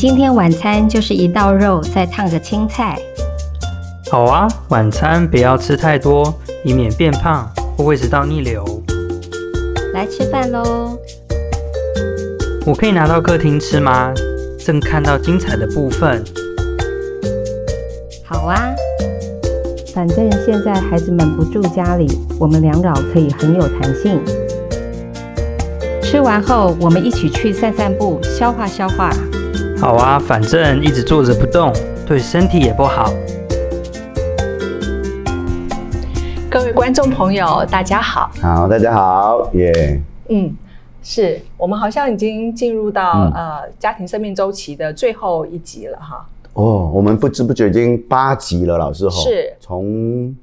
们今天晚餐就是一道肉，再烫个青菜。好啊，晚餐不要吃太多，以免变胖或胃食道逆流。来吃饭喽！我可以拿到客厅吃吗？正看到精彩的部分。好啊，反正现在孩子们不住家里，我们两老可以很有弹性。吃完后，我们一起去散散步，消化消化。好啊，反正一直坐着不动，对身体也不好。各位观众朋友，大家好。好，大家好，耶、yeah。嗯，是我们好像已经进入到、嗯、呃家庭生命周期的最后一集了哈。哦，我们不知不觉已经八集了，老师吼。是。从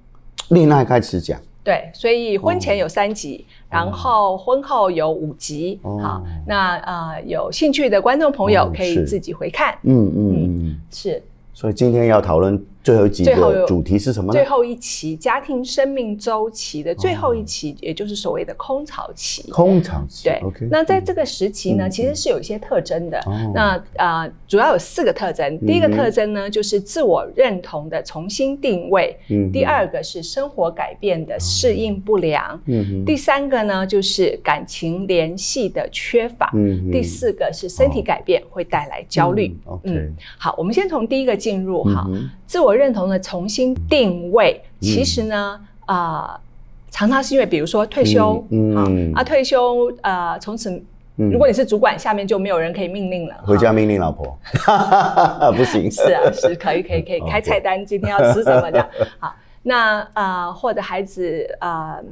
恋爱开始讲。对，所以婚前有三集，哦、然后婚后有五集。哦、好，那呃，有兴趣的观众朋友可以自己回看。哦、嗯嗯嗯，是。所以今天要讨论。最后几个主题是什么呢？最后一期家庭生命周期的最后一期，也就是所谓的空巢期。空巢期，对。那在这个时期呢，其实是有一些特征的。那啊，主要有四个特征。第一个特征呢，就是自我认同的重新定位。嗯第二个是生活改变的适应不良。嗯第三个呢，就是感情联系的缺乏。嗯第四个是身体改变会带来焦虑。嗯，好，我们先从第一个进入哈，自我。认同的重新定位，其实呢，呃，常常是因为，比如说退休，嗯，啊，退休，呃，从此，如果你是主管，下面就没有人可以命令了，回家命令老婆，不行，是啊，是可以，可以，可以开菜单，今天要吃什么的，好，那啊、呃，或者孩子啊。呃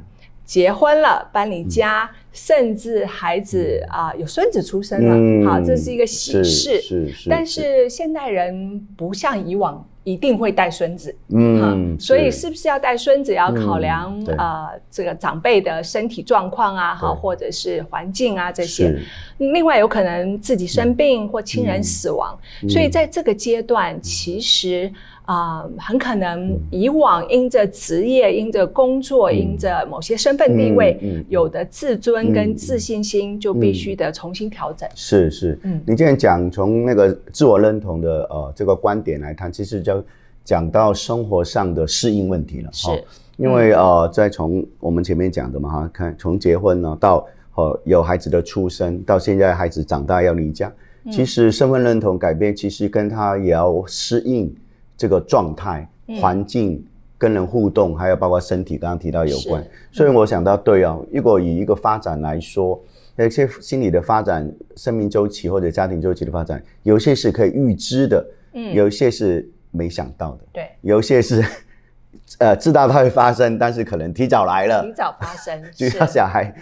结婚了，搬离家，嗯、甚至孩子啊、呃、有孙子出生了，嗯、好，这是一个喜事。是是。但是。现代人不像以往一定会带孙子，嗯，所以是不是要带孙子要考量、嗯、呃这个长辈的身体状况啊，哈，或者是环境啊这些。另外有可能自己生病或亲人死亡，嗯、所以在这个阶段其实。啊、呃，很可能以往因着职业、因着工作、嗯、因着某些身份地位，有的自尊跟自信心就必须得重新调整。是是，嗯，你既然讲从那个自我认同的呃这个观点来谈，其实就讲到生活上的适应问题了。是，哦、因为呃，在从我们前面讲的嘛哈，看从结婚呢到呃有孩子的出生，到现在孩子长大要离家，嗯、其实身份认同改变，其实跟他也要适应。这个状态、环境、跟人互动，嗯、还有包括身体，刚刚提到有关，所以我想到，对哦，如果以一个发展来说，有些心理的发展、生命周期或者家庭周期的发展，有些是可以预知的，嗯，有些是没想到的，对，有些是 呃知道它会发生，但是可能提早来了，提早发生，就像小孩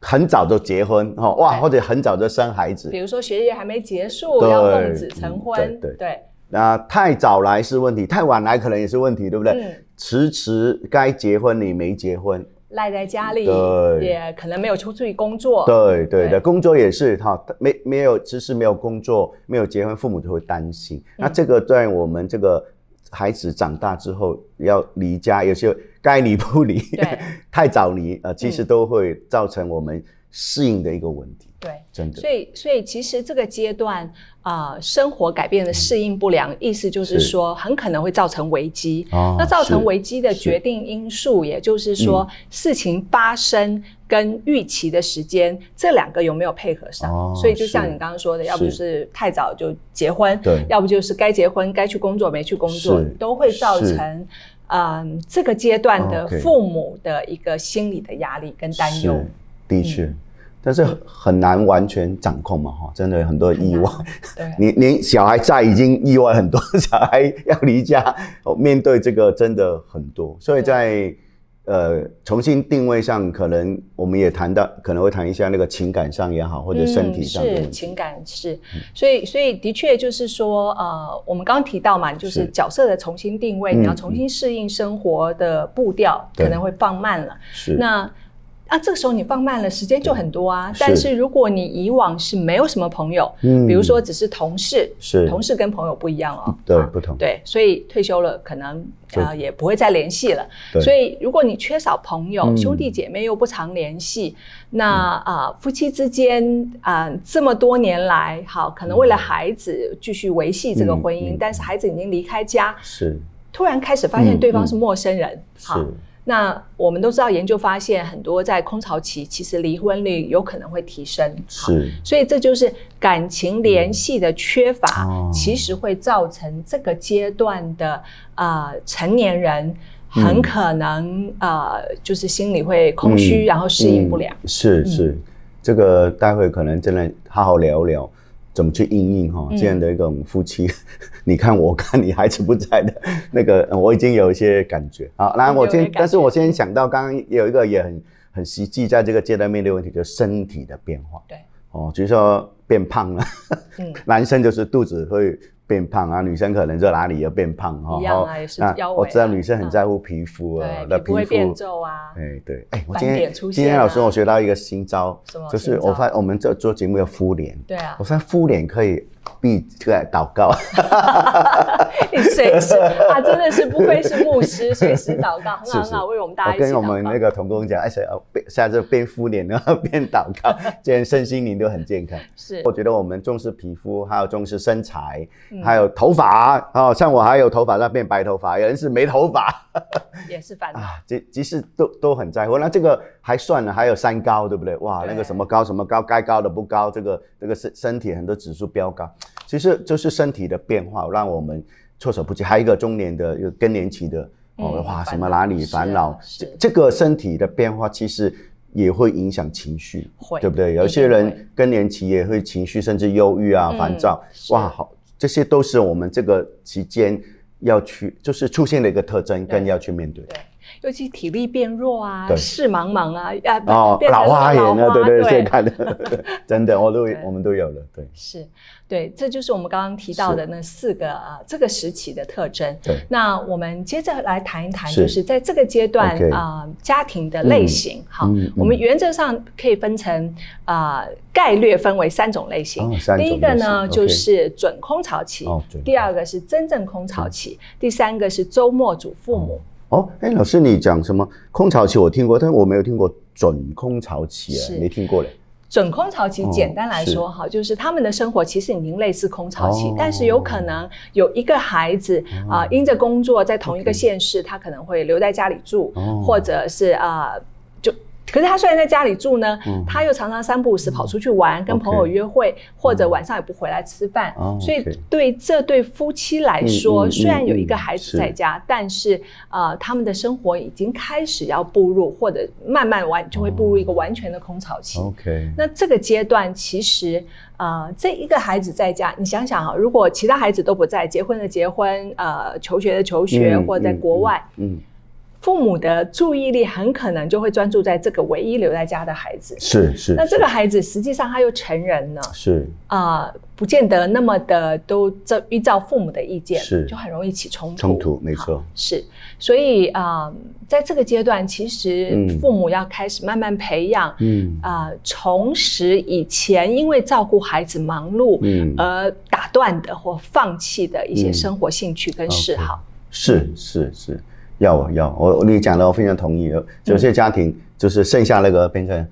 很早就结婚，哦哇，或者很早就生孩子，比如说学业还没结束，对要奉子成婚，嗯、对。对。对那太早来是问题，太晚来可能也是问题，对不对？嗯。迟迟该结婚你没结婚，赖在家里，对，也可能没有出去工作。对对对，工作也是哈，没没有迟迟没有工作，没有结婚，父母就会担心。那这个在我们这个孩子长大之后要离家，有些该离不离，太早离呃，其实都会造成我们适应的一个问题。对，真的。所以，所以其实这个阶段啊、呃，生活改变的适应不良，嗯、意思就是说，很可能会造成危机。哦、那造成危机的决定因素，也就是说，嗯、事情发生跟预期的时间，嗯、这两个有没有配合上？哦、所以，就像你刚刚说的，要不就是太早就结婚，对，要不就是该结婚该去工作没去工作，都会造成嗯、呃、这个阶段的父母的一个心理的压力跟担忧。的确。嗯但是很难完全掌控嘛，哈，真的很多意外。对，你连小孩在已经意外很多，小孩要离家，面对这个真的很多。所以在呃重新定位上，可能我们也谈到，可能会谈一下那个情感上也好，或者身体上、嗯、是情感是。所以所以的确就是说，呃，我们刚刚提到嘛，就是角色的重新定位，你要重新适应生活的步调，嗯、可能会放慢了。是那。啊，这个时候你放慢了，时间就很多啊。但是如果你以往是没有什么朋友，嗯，比如说只是同事，是同事跟朋友不一样哦，对，不同，对，所以退休了可能呃也不会再联系了。所以如果你缺少朋友，兄弟姐妹又不常联系，那啊夫妻之间啊这么多年来，好，可能为了孩子继续维系这个婚姻，但是孩子已经离开家，是。突然开始发现对方是陌生人，好，那我们都知道研究发现很多在空巢期，其实离婚率有可能会提升，是，所以这就是感情联系的缺乏，其实会造成这个阶段的呃成年人很可能呃就是心里会空虚，然后适应不良。是是，这个待会可能真的好好聊聊。怎么去应应哈这样的一种夫妻？嗯、你看我看你孩子不在的那个，我已经有一些感觉。好，来我先，但是我先想到刚刚有一个也很很实际，在这个阶段面对问题，就是身体的变化。对，哦，就是说变胖了，嗯、男生就是肚子会。变胖啊，女生可能就哪里也变胖哈。一样啊，也是腰围。我知道女生很在乎皮肤啊，那，皮肤会变皱啊。哎，对，哎，我今天今天老师我学到一个新招，就是我发现我们这做节目要敷脸。对啊。我发现敷脸可以闭这个祷告。你随时啊，真的是不愧是牧师，随时祷告，很好很好，为我们大家一跟我们那个童工讲，哎，下次边敷脸然后边祷告，这样身心灵都很健康。是。我觉得我们重视皮肤，还有重视身材。还有头发哦，像我还有头发在变白头发，有人是没头发，也是烦恼啊。即即使都都很在乎，那这个还算了，还有三高，对不对？哇，那个什么高什么高，该高的不高，这个这个身身体很多指数飙高，其实就是身体的变化让我们措手不及。还有一个中年的一个更年期的哦，哇，什么哪里烦恼，这这个身体的变化其实也会影响情绪，对不对？有些人更年期也会情绪甚至忧郁啊、烦躁，哇，好。这些都是我们这个期间要去，就是出现的一个特征，更要去面对。对，尤其体力变弱啊，视茫茫啊，啊，哦，老花眼啊，对对对，看的，真的，我都 我们都有了，对。是。对，这就是我们刚刚提到的那四个啊，这个时期的特征。对，那我们接着来谈一谈，就是在这个阶段啊，家庭的类型。好，我们原则上可以分成啊，概略分为三种类型。第一个呢，就是准空巢期；第二个是真正空巢期；第三个是周末祖父母。哦，哎，老师，你讲什么空巢期？我听过，但是我没有听过准空巢期，哎，没听过嘞。准空巢期，简单来说哈，就是他们的生活其实已经类似空巢期，但是有可能有一个孩子啊，因着工作在同一个县市，他可能会留在家里住，或者是啊。可是他虽然在家里住呢，他又常常三不五时跑出去玩，跟朋友约会，或者晚上也不回来吃饭。所以对这对夫妻来说，虽然有一个孩子在家，但是呃，他们的生活已经开始要步入，或者慢慢完就会步入一个完全的空巢期。OK，那这个阶段其实呃，这一个孩子在家，你想想啊，如果其他孩子都不在，结婚的结婚，呃，求学的求学，或者在国外，嗯。父母的注意力很可能就会专注在这个唯一留在家的孩子。是是。那这个孩子实际上他又成人了。是。啊、呃，不见得那么的都这依照父母的意见，是就很容易起冲突。冲突没错。是。所以啊、呃，在这个阶段，其实父母要开始慢慢培养，嗯啊、呃，重拾以前因为照顾孩子忙碌，嗯，而打断的或放弃的一些生活兴趣跟嗜好。嗯 okay. 是是是。要要我你讲的我非常同意，有些家庭就是剩下那个变成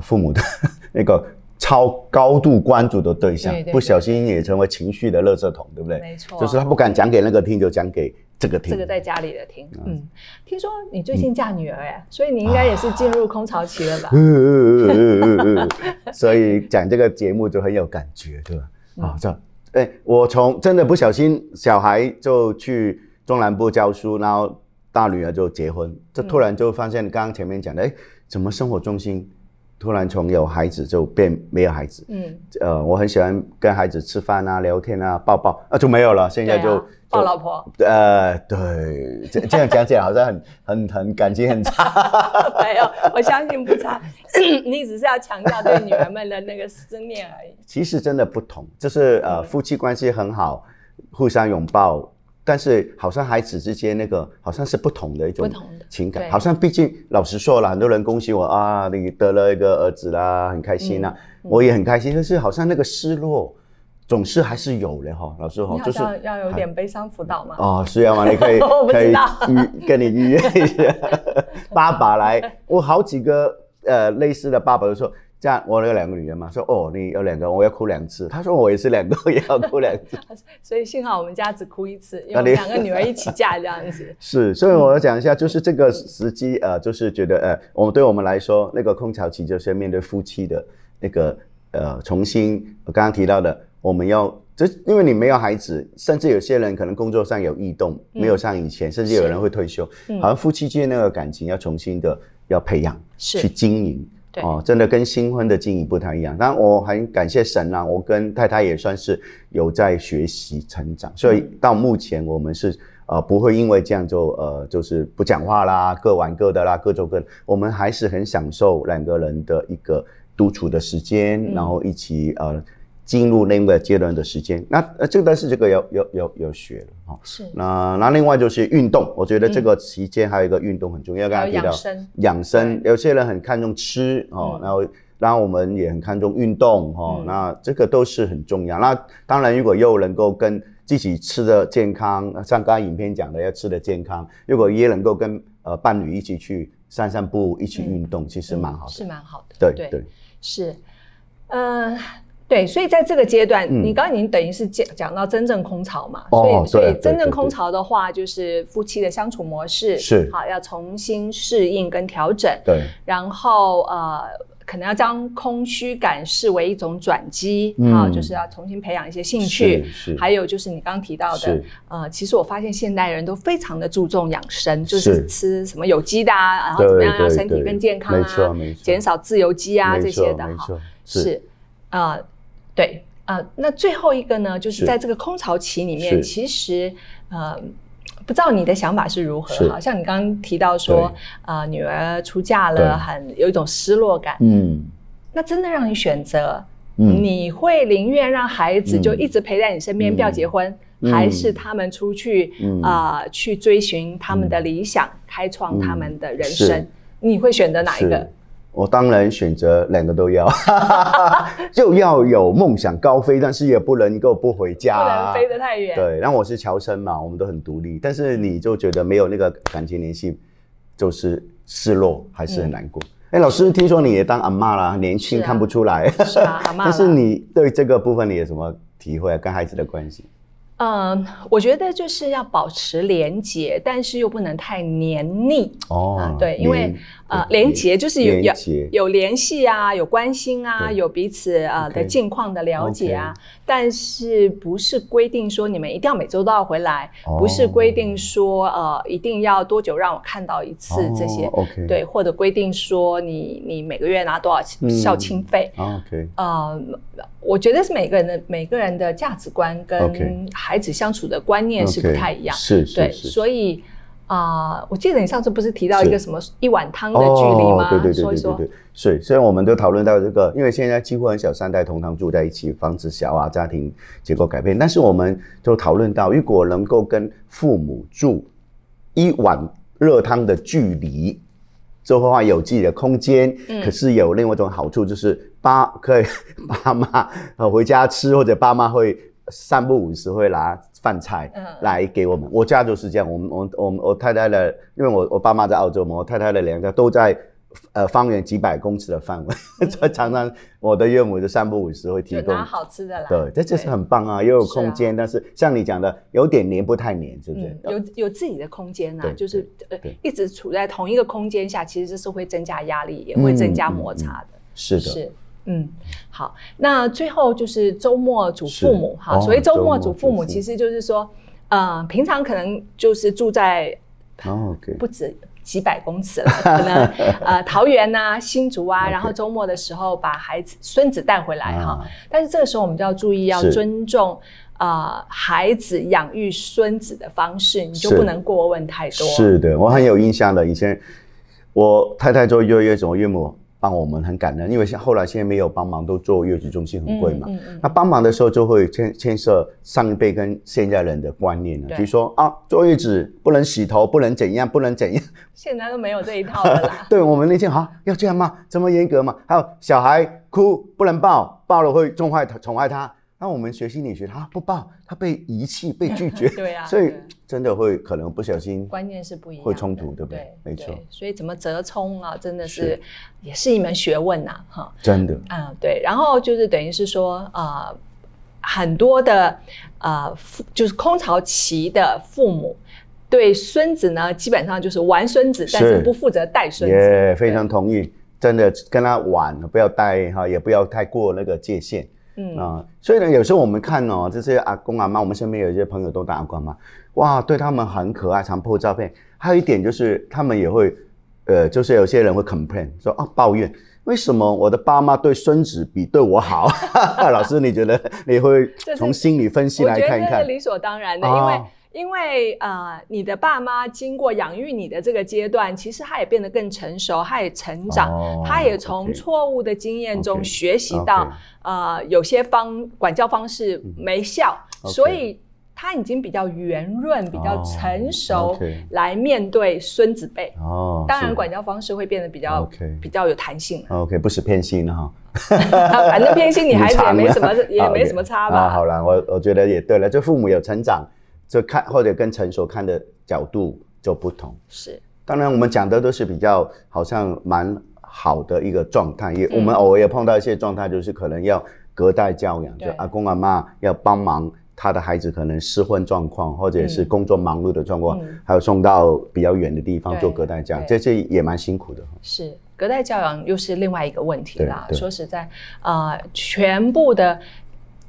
父母的 那个超高度关注的对象，不小心也成为情绪的垃圾桶，对不对？没错，就是他不敢讲给那个听，就讲给这个听。这个在家里的听，嗯，听说你最近嫁女儿哎，所以你应该也是进入空巢期了吧？嗯嗯嗯嗯嗯 所以讲这个节目就很有感觉，对吧？啊，这哎，我从真的不小心，小孩就去中南部教书，然后。大女儿就结婚，就突然就发现刚刚前面讲的，哎、嗯，怎么生活重心突然从有孩子就变没有孩子？嗯，呃，我很喜欢跟孩子吃饭啊、聊天啊、抱抱啊，就没有了。现在就，啊、就抱老婆。呃，对，这这样讲起来好像很很很感情很差。没有，我相信不差。你只是要强调对女儿们的那个思念而已。其实真的不同，就是呃，夫妻关系很好，互相拥抱。但是好像孩子之间那个好像是不同的一种，情感，好像毕竟老实说了，很多人恭喜我啊，你得了一个儿子啦，很开心啊，嗯、我也很开心，但是好像那个失落。总是还是有的哈，老师哈，就是要有点悲伤辅导嘛？哦，是要吗？你可以 可以预跟你预约一下，爸爸来，我好几个呃类似的爸爸都说，这样我有两个女儿嘛，说哦你有两个，我要哭两次，他说我也是两个也要哭两次，所以幸好我们家只哭一次，因为两个女儿一起嫁这样子。是，所以我要讲一下，就是这个时机呃，就是觉得呃，我们对我们来说，那个空巢期就是要面对夫妻的那个呃重新，我刚刚提到的。我们要，这因为你没有孩子，甚至有些人可能工作上有异动，嗯、没有像以前，甚至有人会退休，好像夫妻间那个感情要重新的要培养，去经营，对哦，真的跟新婚的经营不太一样。当然我很感谢神啊，我跟太太也算是有在学习成长，所以到目前我们是呃不会因为这样就呃就是不讲话啦，各玩各的啦，各做各的，我们还是很享受两个人的一个独处的时间，嗯、然后一起呃。进入那个阶段的时间，那呃，这个但是这个要要要要学了哈。是。那那另外就是运动，我觉得这个期间还有一个运动很重要。刚才提到养生，养生，有些人很看重吃哦，然后然后我们也很看重运动哈。那这个都是很重要。那当然，如果又能够跟自己吃的健康，像刚刚影片讲的要吃的健康，如果也能够跟呃伴侣一起去散散步，一起运动，其实蛮好的。是蛮好的。对对是，呃。对，所以在这个阶段，嗯、你刚刚已经等于是讲讲到真正空巢嘛，哦、所以所以真正空巢的话，就是夫妻的相处模式是。好要重新适应跟调整，对，然后呃，可能要将空虚感视为一种转机，啊、嗯，就是要重新培养一些兴趣，还有就是你刚刚提到的，呃，其实我发现现代人都非常的注重养生，就是吃什么有机的啊，然后怎么样让身体更健康啊，减少自由基啊这些的哈，是啊。呃对啊、呃，那最后一个呢，就是在这个空巢期里面，其实呃，不知道你的想法是如何？好像你刚刚提到说，呃，女儿出嫁了，很有一种失落感。嗯，那真的让你选择，嗯、你会宁愿让孩子就一直陪在你身边，嗯、不要结婚，嗯、还是他们出去啊、呃，去追寻他们的理想，嗯、开创他们的人生？你会选择哪一个？我当然选择两个都要，就要有梦想高飞，但是也不能够不回家，不能飞得太远。对，然后我是侨生嘛，我们都很独立，但是你就觉得没有那个感情联系，就是失落，还是很难过。哎、嗯，老师，听说你也当阿嬷啦，年轻看不出来，是啊，阿嬷。但是你对这个部分你有什么体会啊？跟孩子的关系？嗯，我觉得就是要保持廉洁，但是又不能太黏腻哦、啊。对，因为呃，廉洁就是有有有联系啊，有关心啊，有彼此呃的近况的了解啊。但是不是规定说你们一定要每周都要回来？不是规定说呃一定要多久让我看到一次这些对，或者规定说你你每个月拿多少孝亲费？OK，呃，我觉得是每个人的每个人的价值观跟孩子相处的观念是不太一样，是是，对，所以啊，我记得你上次不是提到一个什么一碗汤的距离吗？对对对对对对，所以所以我们都讨论到这个，因为现在几乎很小三代同堂住在一起，防止小啊家庭结构改变。但是我们就讨论到，如果能够跟父母住一碗热汤的距离，之后的话有自己的空间，可是有另外一种好处，就是爸可以 爸妈呃回家吃，或者爸妈会。三不五时会拿饭菜来给我们，我家就是这样。我们我我我太太的，因为我我爸妈在澳洲嘛，我太太的两家都在呃方圆几百公尺的范围，所以常常我的岳母就三不五时会提供拿好吃的来。对，这就是很棒啊，又有空间，但是像你讲的，有点黏不太黏，是不是？有有自己的空间啊，就是呃一直处在同一个空间下，其实这是会增加压力，也会增加摩擦的。是的，是。嗯，好，那最后就是周末祖父母哈，所谓周末祖父母，其实就是说，呃，平常可能就是住在，哦不止几百公尺了，可能呃桃园呐、新竹啊，然后周末的时候把孩子、孙子带回来哈。但是这个时候我们就要注意，要尊重啊孩子养育孙子的方式，你就不能过问太多。是的，我很有印象的，以前我太太做月月总岳母。帮我们，很感恩。因为像后来现在没有帮忙，都做月子中心很贵嘛。嗯嗯嗯、那帮忙的时候就会牵牵涉上一辈跟现在人的观念了，比如说啊，坐月子不能洗头，不能怎样，不能怎样。现在都没有这一套了啦。对我们那天啊，要这样吗？这么严格吗？还有小孩哭不能抱，抱了会宠坏他，宠坏他。那我们学心理学，他不报，他被遗弃，被拒绝，对啊，所以真的会可能不小心，观念是不一样，会冲突，对不对？对，没错。所以怎么折冲啊，真的是也是一门学问呐，哈，真的。嗯，对。然后就是等于是说，呃，很多的呃，就是空巢期的父母对孙子呢，基本上就是玩孙子，但是不负责带孙子。也非常同意，真的跟他玩，不要带哈，也不要太过那个界限。嗯啊，所以呢，有时候我们看哦，这些阿公阿妈，我们身边有一些朋友都当阿公阿妈，哇，对他们很可爱，常 po 照片。还有一点就是，他们也会，呃，就是有些人会 complain 说啊，抱怨为什么我的爸妈对孙子比对我好？老师，你觉得你会从心理分析来看一看？理所当然的，哦、因为。因为呃，你的爸妈经过养育你的这个阶段，其实他也变得更成熟，他也成长，哦、他也从错误的经验中学习到呃，有些方管教方式没效，嗯、所以他已经比较圆润、比较成熟，来面对孙子辈。哦，当然管教方式会变得比较比较有弹性。OK，不是偏心哈，反正偏心你孩子也没什么也没什么差吧。好了，我我觉得也对了，就父母有成长。就看或者跟成熟看的角度就不同，是。当然我们讲的都是比较好像蛮好的一个状态，也、嗯、我们偶尔也碰到一些状态，就是可能要隔代教养，就阿公阿妈要帮忙他的孩子，可能失婚状况或者是工作忙碌的状况，嗯、还有送到比较远的地方做隔代教养，这些也蛮辛苦的。是，隔代教养又是另外一个问题啦。说实在，呃，全部的。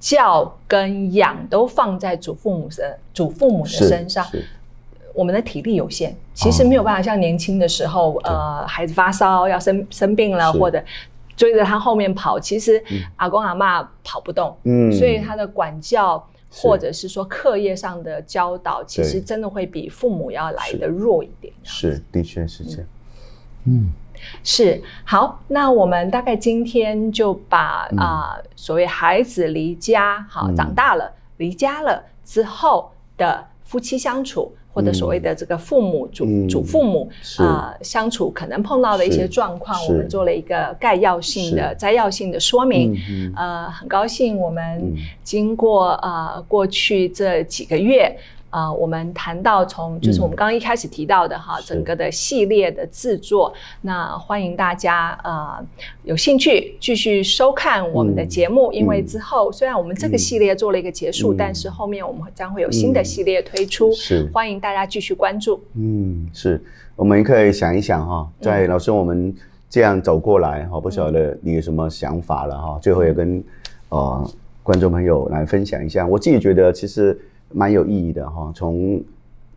教跟养都放在祖父母的祖父母的身上，我们的体力有限，其实没有办法像年轻的时候，哦、呃，孩子发烧要生生病了，或者追着他后面跑，其实阿公阿妈跑不动，嗯，所以他的管教或者是说课业上的教导，其实真的会比父母要来的弱一点。是，是，的确是这样，嗯。是好，那我们大概今天就把啊、所谓孩子离家好、嗯、长大了离家了之后的夫妻相处，嗯、或者所谓的这个父母祖、嗯、祖父母啊、呃、相处可能碰到的一些状况，我们做了一个概要性的摘要性的说明。呃，很高兴我们经过呃过去这几个月。啊、呃，我们谈到从就是我们刚刚一开始提到的哈，嗯、整个的系列的制作，那欢迎大家呃有兴趣继续收看我们的节目，嗯、因为之后、嗯、虽然我们这个系列做了一个结束，嗯、但是后面我们将会有新的系列推出，嗯、是。欢迎大家继续关注。嗯，是，我们可以想一想哈，在老师我们这样走过来哈，不晓得你有什么想法了哈，最后也跟呃观众朋友来分享一下，我自己觉得其实。蛮有意义的哈，从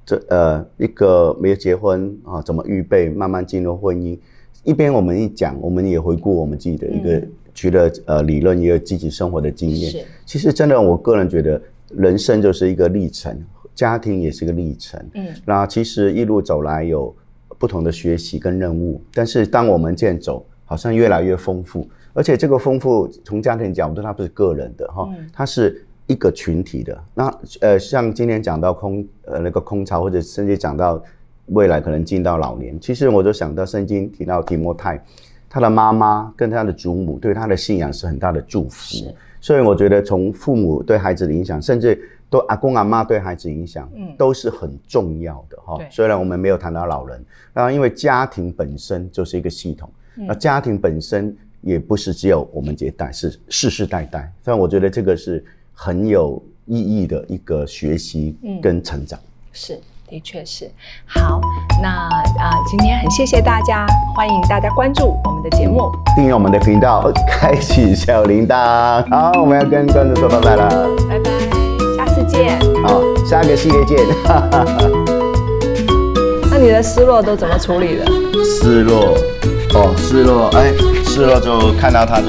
这呃一个没有结婚啊，怎么预备慢慢进入婚姻，一边我们一讲，我们也回顾我们自己的一个觉得呃理论，也有自己生活的经验。是，其实真的，我个人觉得人生就是一个历程，家庭也是一个历程。嗯，那其实一路走来有不同的学习跟任务，但是当我们这样走，好像越来越丰富，而且这个丰富从家庭角度，它不是个人的哈，它是。一个群体的。那呃，像今天讲到空呃那个空巢，或者甚至讲到未来可能进到老年，其实我就想到圣经提到提摩太，他的妈妈跟他的祖母对他的信仰是很大的祝福，是。所以我觉得从父母对孩子的影响，甚至都阿公阿妈对孩子影响，嗯，都是很重要的哈。对。虽然我们没有谈到老人，然后因为家庭本身就是一个系统，那、嗯、家庭本身也不是只有我们这一代，是世世代代，所以我觉得这个是。很有意义的一个学习跟成长，嗯、是，的确是。好，那啊、呃，今天很谢谢大家，欢迎大家关注我们的节目，订阅我们的频道，开启小铃铛。好，我们要跟观众说拜拜了，拜拜，下次见。好，下个系列见。那你的失落都怎么处理的？失落，哦，失落，哎，失落就看到他就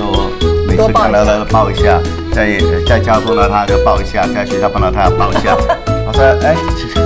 每次看到他就抱一下。在在家中呢他就抱一下，在学校碰到他要抱一下。我说，哎。